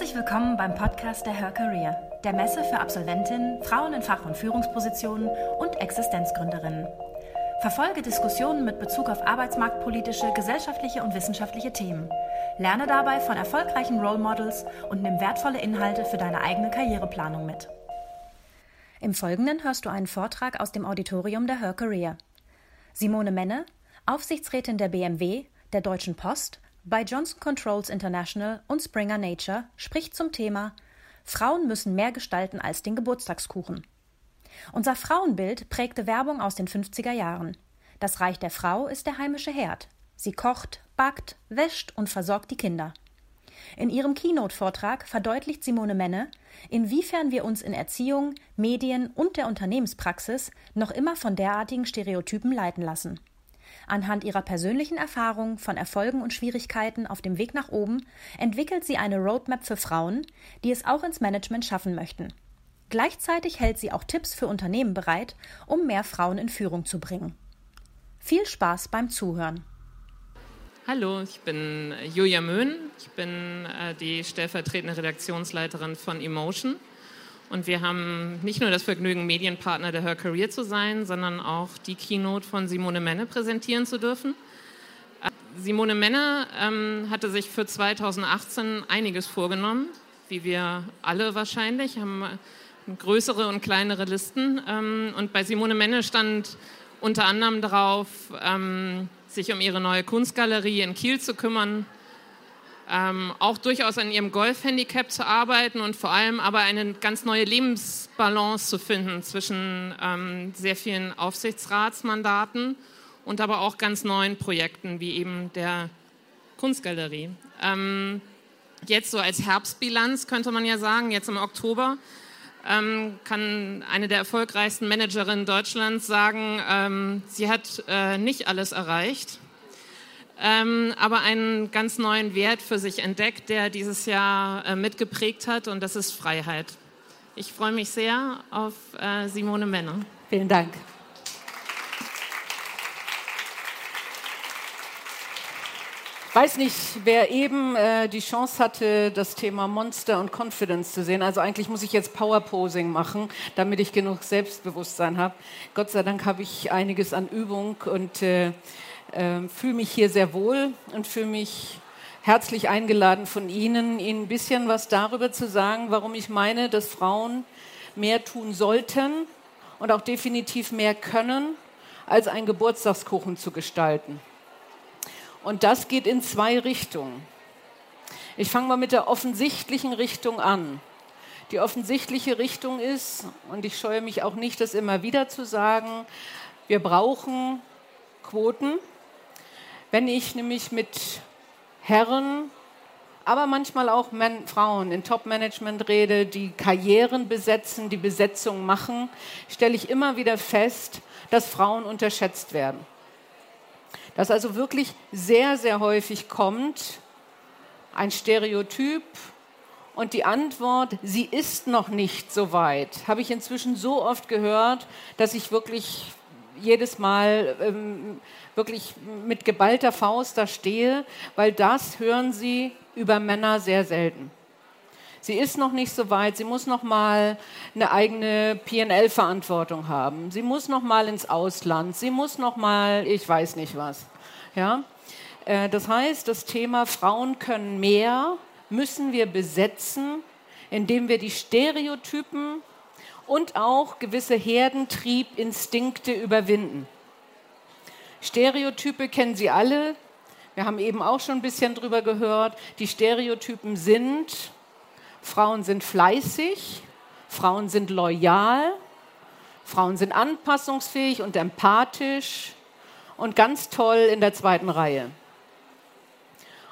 Herzlich willkommen beim Podcast der Her Career, der Messe für Absolventinnen, Frauen in Fach- und Führungspositionen und Existenzgründerinnen. Verfolge Diskussionen mit Bezug auf arbeitsmarktpolitische, gesellschaftliche und wissenschaftliche Themen. Lerne dabei von erfolgreichen Role Models und nimm wertvolle Inhalte für deine eigene Karriereplanung mit. Im Folgenden hörst du einen Vortrag aus dem Auditorium der Her Career. Simone Menne, Aufsichtsrätin der BMW, der Deutschen Post, bei Johnson Controls International und Springer Nature, spricht zum Thema Frauen müssen mehr gestalten als den Geburtstagskuchen. Unser Frauenbild prägte Werbung aus den 50er Jahren. Das Reich der Frau ist der heimische Herd. Sie kocht, backt, wäscht und versorgt die Kinder. In ihrem Keynote-Vortrag verdeutlicht Simone Menne, inwiefern wir uns in Erziehung, Medien und der Unternehmenspraxis noch immer von derartigen Stereotypen leiten lassen. Anhand ihrer persönlichen Erfahrungen von Erfolgen und Schwierigkeiten auf dem Weg nach oben entwickelt sie eine Roadmap für Frauen, die es auch ins Management schaffen möchten. Gleichzeitig hält sie auch Tipps für Unternehmen bereit, um mehr Frauen in Führung zu bringen. Viel Spaß beim Zuhören. Hallo, ich bin Julia Möhn. Ich bin äh, die stellvertretende Redaktionsleiterin von Emotion. Und wir haben nicht nur das Vergnügen, Medienpartner der Her Career zu sein, sondern auch die Keynote von Simone Menne präsentieren zu dürfen. Äh, Simone Menne ähm, hatte sich für 2018 einiges vorgenommen, wie wir alle wahrscheinlich, haben größere und kleinere Listen. Ähm, und bei Simone Menne stand unter anderem darauf, ähm, sich um ihre neue Kunstgalerie in Kiel zu kümmern, ähm, auch durchaus an ihrem Golfhandicap zu arbeiten und vor allem aber eine ganz neue Lebensbalance zu finden zwischen sehr vielen Aufsichtsratsmandaten und aber auch ganz neuen Projekten wie eben der Kunstgalerie. jetzt so als Herbstbilanz könnte man ja sagen, jetzt im Oktober ähm, kann eine der erfolgreichsten Managerinnen Deutschlands sagen, ähm, sie hat äh, nicht alles erreicht, ähm, aber einen ganz neuen Wert für sich entdeckt, der dieses Jahr äh, mitgeprägt hat, und das ist Freiheit. Ich freue mich sehr auf äh, Simone Männer. Vielen Dank. Ich weiß nicht, wer eben äh, die Chance hatte, das Thema Monster und Confidence zu sehen. Also eigentlich muss ich jetzt Powerposing machen, damit ich genug Selbstbewusstsein habe. Gott sei Dank habe ich einiges an Übung und äh, äh, fühle mich hier sehr wohl und fühle mich herzlich eingeladen von Ihnen, Ihnen ein bisschen was darüber zu sagen, warum ich meine, dass Frauen mehr tun sollten und auch definitiv mehr können, als einen Geburtstagskuchen zu gestalten. Und das geht in zwei Richtungen. Ich fange mal mit der offensichtlichen Richtung an. Die offensichtliche Richtung ist, und ich scheue mich auch nicht, das immer wieder zu sagen, wir brauchen Quoten. Wenn ich nämlich mit Herren, aber manchmal auch Men Frauen in Top-Management rede, die Karrieren besetzen, die Besetzung machen, stelle ich immer wieder fest, dass Frauen unterschätzt werden. Dass also wirklich sehr, sehr häufig kommt ein Stereotyp und die Antwort, sie ist noch nicht so weit, habe ich inzwischen so oft gehört, dass ich wirklich jedes Mal ähm, wirklich mit geballter Faust da stehe, weil das hören sie über Männer sehr selten. Sie ist noch nicht so weit, sie muss noch mal eine eigene PNL-Verantwortung haben. Sie muss noch mal ins Ausland, sie muss noch mal, ich weiß nicht was. Ja? Äh, das heißt, das Thema Frauen können mehr müssen wir besetzen, indem wir die Stereotypen und auch gewisse Herdentriebinstinkte überwinden. Stereotype kennen Sie alle. Wir haben eben auch schon ein bisschen drüber gehört. Die Stereotypen sind, Frauen sind fleißig, Frauen sind loyal, Frauen sind anpassungsfähig und empathisch und ganz toll in der zweiten Reihe.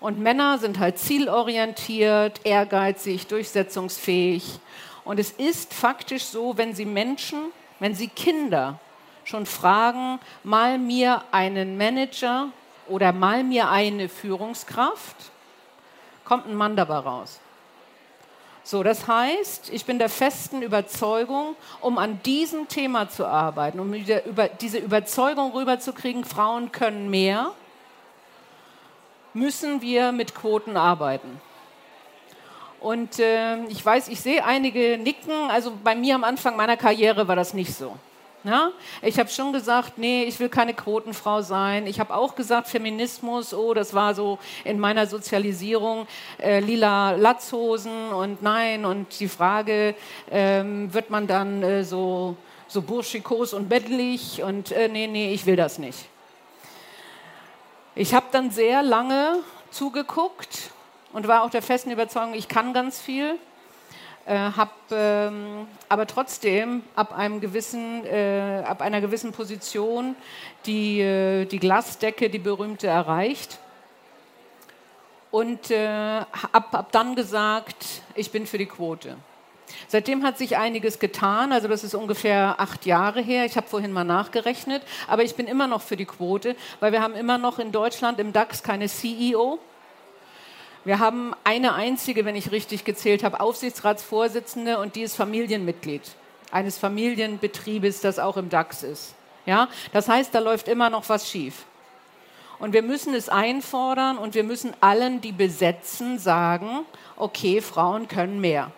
Und Männer sind halt zielorientiert, ehrgeizig, durchsetzungsfähig. Und es ist faktisch so, wenn Sie Menschen, wenn Sie Kinder schon fragen, mal mir einen Manager oder mal mir eine Führungskraft, kommt ein Mann dabei raus. So, das heißt, ich bin der festen Überzeugung, um an diesem Thema zu arbeiten, um diese Überzeugung rüberzukriegen, Frauen können mehr, müssen wir mit Quoten arbeiten. Und äh, ich weiß, ich sehe einige nicken. Also bei mir am Anfang meiner Karriere war das nicht so. Ja? Ich habe schon gesagt, nee, ich will keine Quotenfrau sein. Ich habe auch gesagt, Feminismus, oh, das war so in meiner Sozialisierung, äh, lila Latzhosen und nein. Und die Frage, ähm, wird man dann äh, so, so burschikos und bettlich? Und äh, nee, nee, ich will das nicht. Ich habe dann sehr lange zugeguckt und war auch der festen Überzeugung, ich kann ganz viel äh, habe ähm, aber trotzdem ab, einem gewissen, äh, ab einer gewissen Position die, äh, die Glasdecke, die berühmte, erreicht. Und äh, ab, ab dann gesagt, ich bin für die Quote. Seitdem hat sich einiges getan, also das ist ungefähr acht Jahre her. Ich habe vorhin mal nachgerechnet, aber ich bin immer noch für die Quote, weil wir haben immer noch in Deutschland im DAX keine CEO. Wir haben eine einzige, wenn ich richtig gezählt habe, Aufsichtsratsvorsitzende und die ist Familienmitglied eines Familienbetriebes, das auch im DAX ist. Ja? Das heißt, da läuft immer noch was schief. Und wir müssen es einfordern und wir müssen allen, die besetzen, sagen, okay, Frauen können mehr.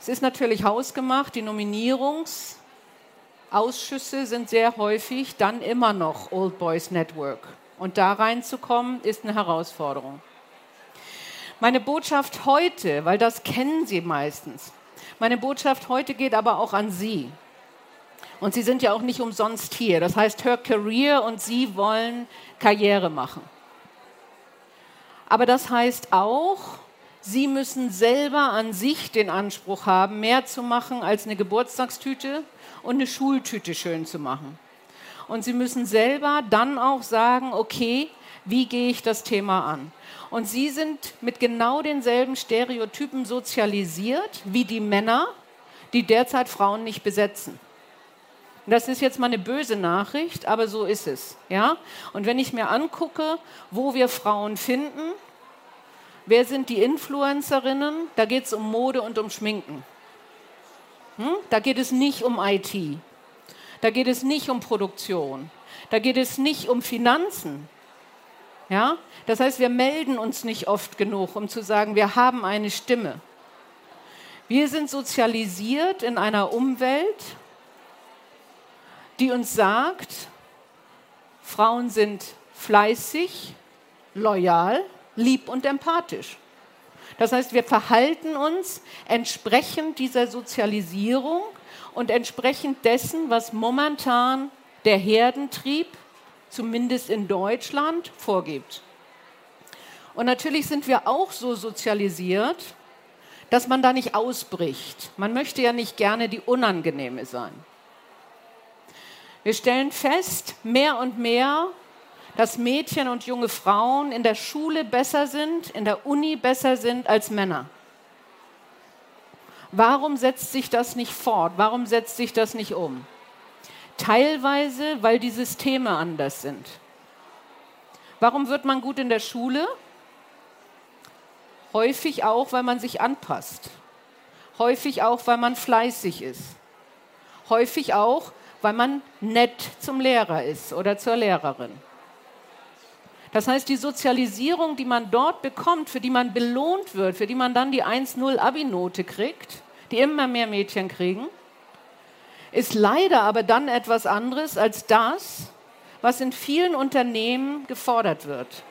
Es ist natürlich hausgemacht, die Nominierungsausschüsse sind sehr häufig dann immer noch Old Boys Network. Und da reinzukommen, ist eine Herausforderung. Meine Botschaft heute, weil das kennen Sie meistens, meine Botschaft heute geht aber auch an Sie. Und Sie sind ja auch nicht umsonst hier. Das heißt, Her Career und Sie wollen Karriere machen. Aber das heißt auch, Sie müssen selber an sich den Anspruch haben, mehr zu machen als eine Geburtstagstüte und eine Schultüte schön zu machen. Und Sie müssen selber dann auch sagen, okay, wie gehe ich das Thema an? Und sie sind mit genau denselben Stereotypen sozialisiert wie die Männer, die derzeit Frauen nicht besetzen. Das ist jetzt mal eine böse Nachricht, aber so ist es. Ja? Und wenn ich mir angucke, wo wir Frauen finden, wer sind die Influencerinnen? Da geht es um Mode und um Schminken. Hm? Da geht es nicht um IT. Da geht es nicht um Produktion. Da geht es nicht um Finanzen. Ja? Das heißt, wir melden uns nicht oft genug, um zu sagen, wir haben eine Stimme. Wir sind sozialisiert in einer Umwelt, die uns sagt, Frauen sind fleißig, loyal, lieb und empathisch. Das heißt, wir verhalten uns entsprechend dieser Sozialisierung und entsprechend dessen, was momentan der Herdentrieb zumindest in Deutschland, vorgibt. Und natürlich sind wir auch so sozialisiert, dass man da nicht ausbricht. Man möchte ja nicht gerne die Unangenehme sein. Wir stellen fest, mehr und mehr, dass Mädchen und junge Frauen in der Schule besser sind, in der Uni besser sind als Männer. Warum setzt sich das nicht fort? Warum setzt sich das nicht um? Teilweise, weil die Systeme anders sind. Warum wird man gut in der Schule? Häufig auch, weil man sich anpasst. Häufig auch, weil man fleißig ist. Häufig auch, weil man nett zum Lehrer ist oder zur Lehrerin. Das heißt, die Sozialisierung, die man dort bekommt, für die man belohnt wird, für die man dann die 1-0 Abi-Note kriegt, die immer mehr Mädchen kriegen, ist leider aber dann etwas anderes als das, was in vielen Unternehmen gefordert wird.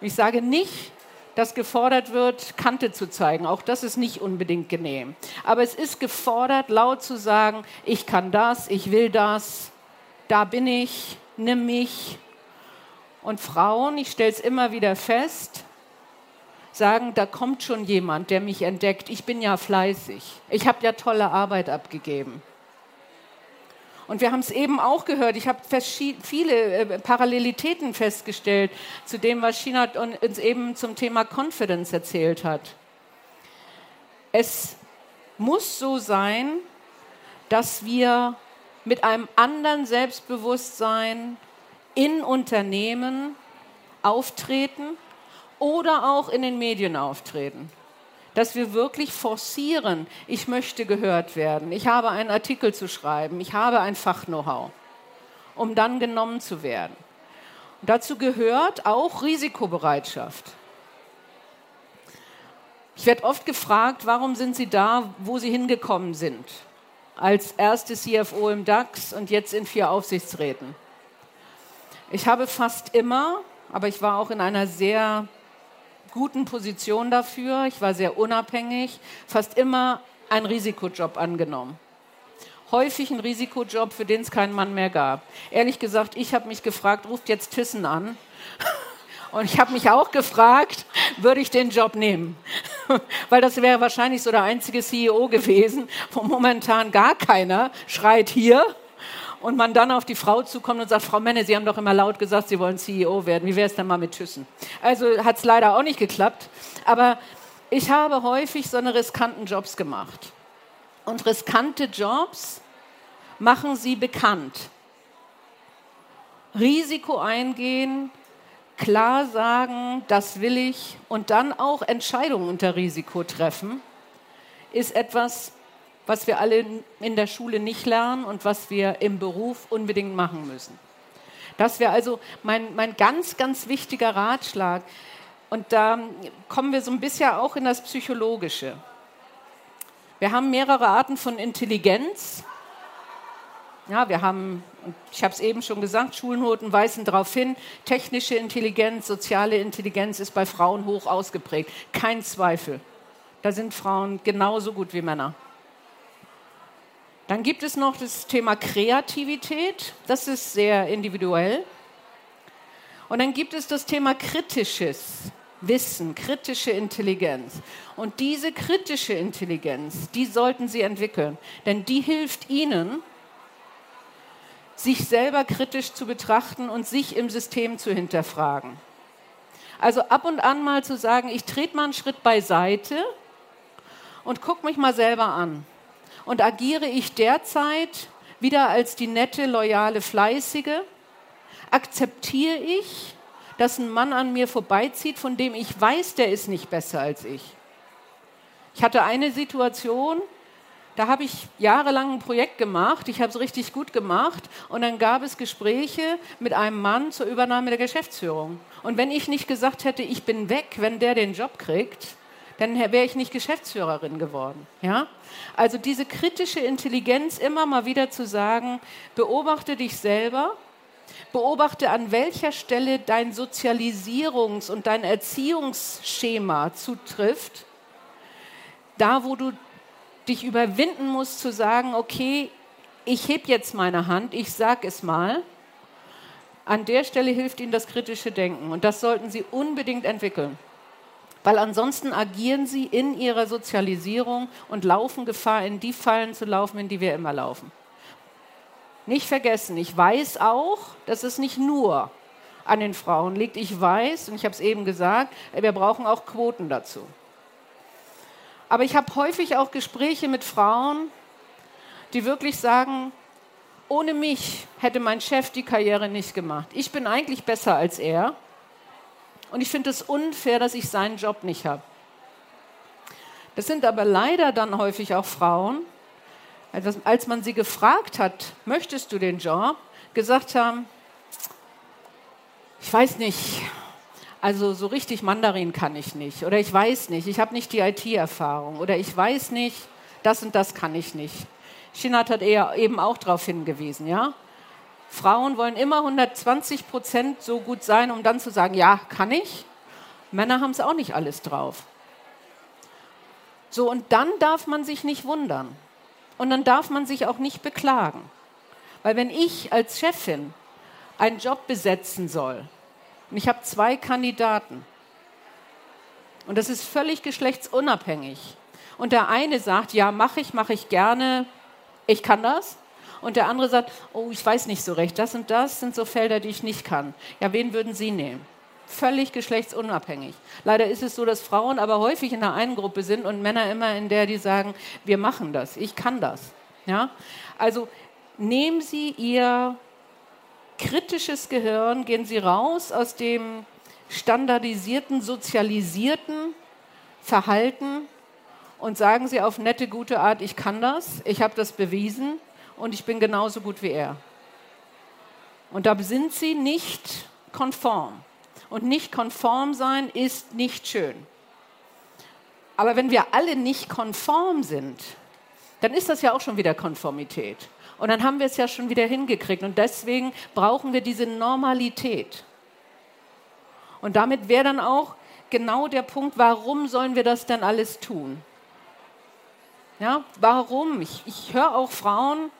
Ich sage nicht, dass gefordert wird, Kante zu zeigen. Auch das ist nicht unbedingt genehm. Aber es ist gefordert, laut zu sagen, ich kann das, ich will das, da bin ich, nimm mich. Und Frauen, ich stelle es immer wieder fest, sagen, da kommt schon jemand, der mich entdeckt. Ich bin ja fleißig. Ich habe ja tolle Arbeit abgegeben. Und wir haben es eben auch gehört, ich habe viele äh, Parallelitäten festgestellt zu dem, was China uns eben zum Thema Confidence erzählt hat. Es muss so sein, dass wir mit einem anderen Selbstbewusstsein in Unternehmen auftreten oder auch in den Medien auftreten dass wir wirklich forcieren, ich möchte gehört werden, ich habe einen Artikel zu schreiben, ich habe ein Fach-Know-how, um dann genommen zu werden. Und dazu gehört auch Risikobereitschaft. Ich werde oft gefragt, warum sind Sie da, wo Sie hingekommen sind? Als erste CFO im DAX und jetzt in vier Aufsichtsräten. Ich habe fast immer, aber ich war auch in einer sehr guten Position dafür, ich war sehr unabhängig, fast immer einen Risikojob angenommen. Häufig einen Risikojob, für den es keinen Mann mehr gab. Ehrlich gesagt, ich habe mich gefragt, ruft jetzt Thyssen an. Und ich habe mich auch gefragt, würde ich den Job nehmen? Weil das wäre wahrscheinlich so der einzige CEO gewesen, wo momentan gar keiner schreit hier und man dann auf die Frau zukommt und sagt, Frau Menne, Sie haben doch immer laut gesagt, Sie wollen CEO werden. Wie wäre es denn mal mit Thyssen? Also hat es leider auch nicht geklappt. Aber ich habe häufig so eine riskanten Jobs gemacht. Und riskante Jobs machen Sie bekannt. Risiko eingehen, klar sagen, das will ich und dann auch Entscheidungen unter Risiko treffen, ist etwas, was wir alle in der Schule nicht lernen und was wir im Beruf unbedingt machen müssen. Das wäre also mein, mein ganz, ganz wichtiger Ratschlag. Und da kommen wir so ein bisschen auch in das Psychologische. Wir haben mehrere Arten von Intelligenz. Ja, wir haben, ich habe es eben schon gesagt, Schulnoten weisen darauf hin, technische Intelligenz, soziale Intelligenz ist bei Frauen hoch ausgeprägt. Kein Zweifel. Da sind Frauen genauso gut wie Männer. Dann gibt es noch das Thema Kreativität, das ist sehr individuell. Und dann gibt es das Thema kritisches Wissen, kritische Intelligenz. Und diese kritische Intelligenz, die sollten Sie entwickeln, denn die hilft Ihnen, sich selber kritisch zu betrachten und sich im System zu hinterfragen. Also ab und an mal zu sagen, ich trete mal einen Schritt beiseite und gucke mich mal selber an und agiere ich derzeit wieder als die nette, loyale, fleißige? Akzeptiere ich, dass ein Mann an mir vorbeizieht, von dem ich weiß, der ist nicht besser als ich? Ich hatte eine Situation, da habe ich jahrelang ein Projekt gemacht, ich habe es richtig gut gemacht und dann gab es Gespräche mit einem Mann zur Übernahme der Geschäftsführung. Und wenn ich nicht gesagt hätte, ich bin weg, wenn der den Job kriegt, dann wäre ich nicht Geschäftsführerin geworden. Ja? Also diese kritische Intelligenz immer mal wieder zu sagen, beobachte dich selber, beobachte an welcher Stelle dein Sozialisierungs- und dein Erziehungsschema zutrifft, da wo du dich überwinden musst zu sagen, okay, ich heb jetzt meine Hand, ich sag es mal. An der Stelle hilft Ihnen das kritische Denken und das sollten Sie unbedingt entwickeln weil ansonsten agieren sie in ihrer Sozialisierung und laufen Gefahr, in die Fallen zu laufen, in die wir immer laufen. Nicht vergessen, ich weiß auch, dass es nicht nur an den Frauen liegt. Ich weiß, und ich habe es eben gesagt, wir brauchen auch Quoten dazu. Aber ich habe häufig auch Gespräche mit Frauen, die wirklich sagen, ohne mich hätte mein Chef die Karriere nicht gemacht. Ich bin eigentlich besser als er. Und ich finde es unfair, dass ich seinen Job nicht habe. Das sind aber leider dann häufig auch Frauen, als man sie gefragt hat, möchtest du den Job, gesagt haben, ich weiß nicht, also so richtig Mandarin kann ich nicht oder ich weiß nicht, ich habe nicht die IT-Erfahrung oder ich weiß nicht, das und das kann ich nicht. Shinat hat eher eben auch darauf hingewiesen, ja. Frauen wollen immer 120 Prozent so gut sein, um dann zu sagen, ja, kann ich. Männer haben es auch nicht alles drauf. So, und dann darf man sich nicht wundern. Und dann darf man sich auch nicht beklagen. Weil wenn ich als Chefin einen Job besetzen soll, und ich habe zwei Kandidaten, und das ist völlig geschlechtsunabhängig, und der eine sagt, ja, mache ich, mache ich gerne, ich kann das, und der andere sagt, oh, ich weiß nicht so recht, das und das sind so Felder, die ich nicht kann. Ja, wen würden Sie nehmen? Völlig geschlechtsunabhängig. Leider ist es so, dass Frauen aber häufig in der einen Gruppe sind und Männer immer in der, die sagen, wir machen das, ich kann das. Ja? Also nehmen Sie Ihr kritisches Gehirn, gehen Sie raus aus dem standardisierten, sozialisierten Verhalten und sagen Sie auf nette, gute Art, ich kann das, ich habe das bewiesen und ich bin genauso gut wie er. Und da sind sie nicht konform. Und nicht konform sein ist nicht schön. Aber wenn wir alle nicht konform sind, dann ist das ja auch schon wieder Konformität. Und dann haben wir es ja schon wieder hingekriegt. Und deswegen brauchen wir diese Normalität. Und damit wäre dann auch genau der Punkt, warum sollen wir das denn alles tun? Ja, warum? Ich, ich höre auch Frauen,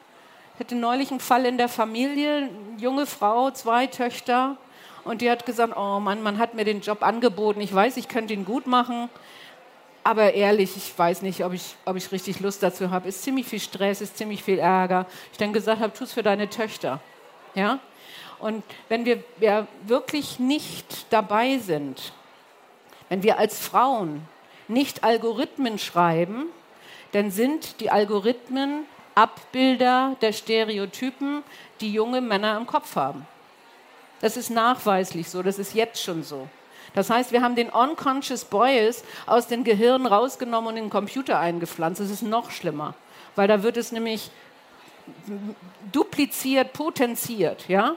ich hatte neulich einen Fall in der Familie, eine junge Frau, zwei Töchter, und die hat gesagt, oh Mann, man hat mir den Job angeboten, ich weiß, ich könnte ihn gut machen, aber ehrlich, ich weiß nicht, ob ich, ob ich richtig Lust dazu habe. Ist ziemlich viel Stress, ist ziemlich viel Ärger. Ich dann gesagt habe, tu es für deine Töchter. Ja? Und wenn wir ja, wirklich nicht dabei sind, wenn wir als Frauen nicht Algorithmen schreiben, dann sind die Algorithmen Abbilder der Stereotypen, die junge Männer im Kopf haben. Das ist nachweislich so, das ist jetzt schon so. Das heißt, wir haben den Unconscious Bias aus den Gehirnen rausgenommen und in den Computer eingepflanzt. Das ist noch schlimmer, weil da wird es nämlich dupliziert, potenziert. Ja?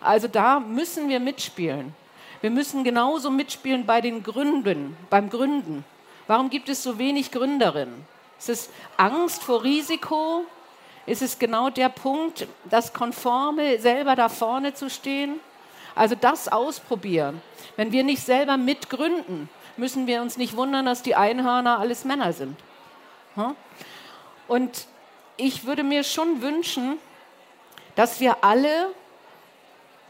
Also da müssen wir mitspielen. Wir müssen genauso mitspielen bei den Gründen, beim Gründen. Warum gibt es so wenig Gründerinnen? Ist es Angst vor Risiko? Ist es genau der Punkt, das Konforme selber da vorne zu stehen? Also das ausprobieren. Wenn wir nicht selber mitgründen, müssen wir uns nicht wundern, dass die Einhörner alles Männer sind. Und ich würde mir schon wünschen, dass wir alle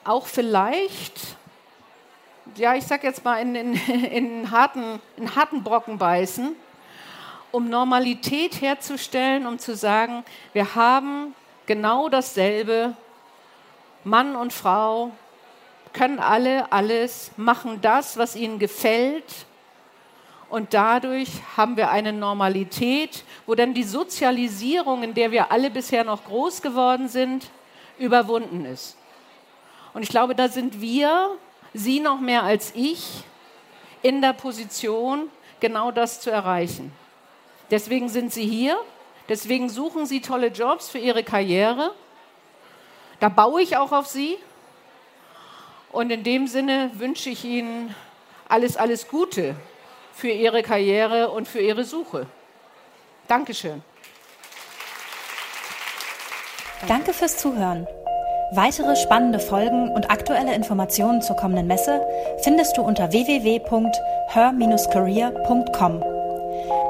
auch vielleicht, ja, ich sag jetzt mal, in, in, in, harten, in harten Brocken beißen, um Normalität herzustellen, um zu sagen, wir haben genau dasselbe, Mann und Frau können alle alles, machen das, was ihnen gefällt. Und dadurch haben wir eine Normalität, wo dann die Sozialisierung, in der wir alle bisher noch groß geworden sind, überwunden ist. Und ich glaube, da sind wir, Sie noch mehr als ich, in der Position, genau das zu erreichen. Deswegen sind Sie hier, deswegen suchen Sie tolle Jobs für Ihre Karriere. Da baue ich auch auf Sie. Und in dem Sinne wünsche ich Ihnen alles, alles Gute für Ihre Karriere und für Ihre Suche. Dankeschön. Danke fürs Zuhören. Weitere spannende Folgen und aktuelle Informationen zur kommenden Messe findest du unter www.her-career.com.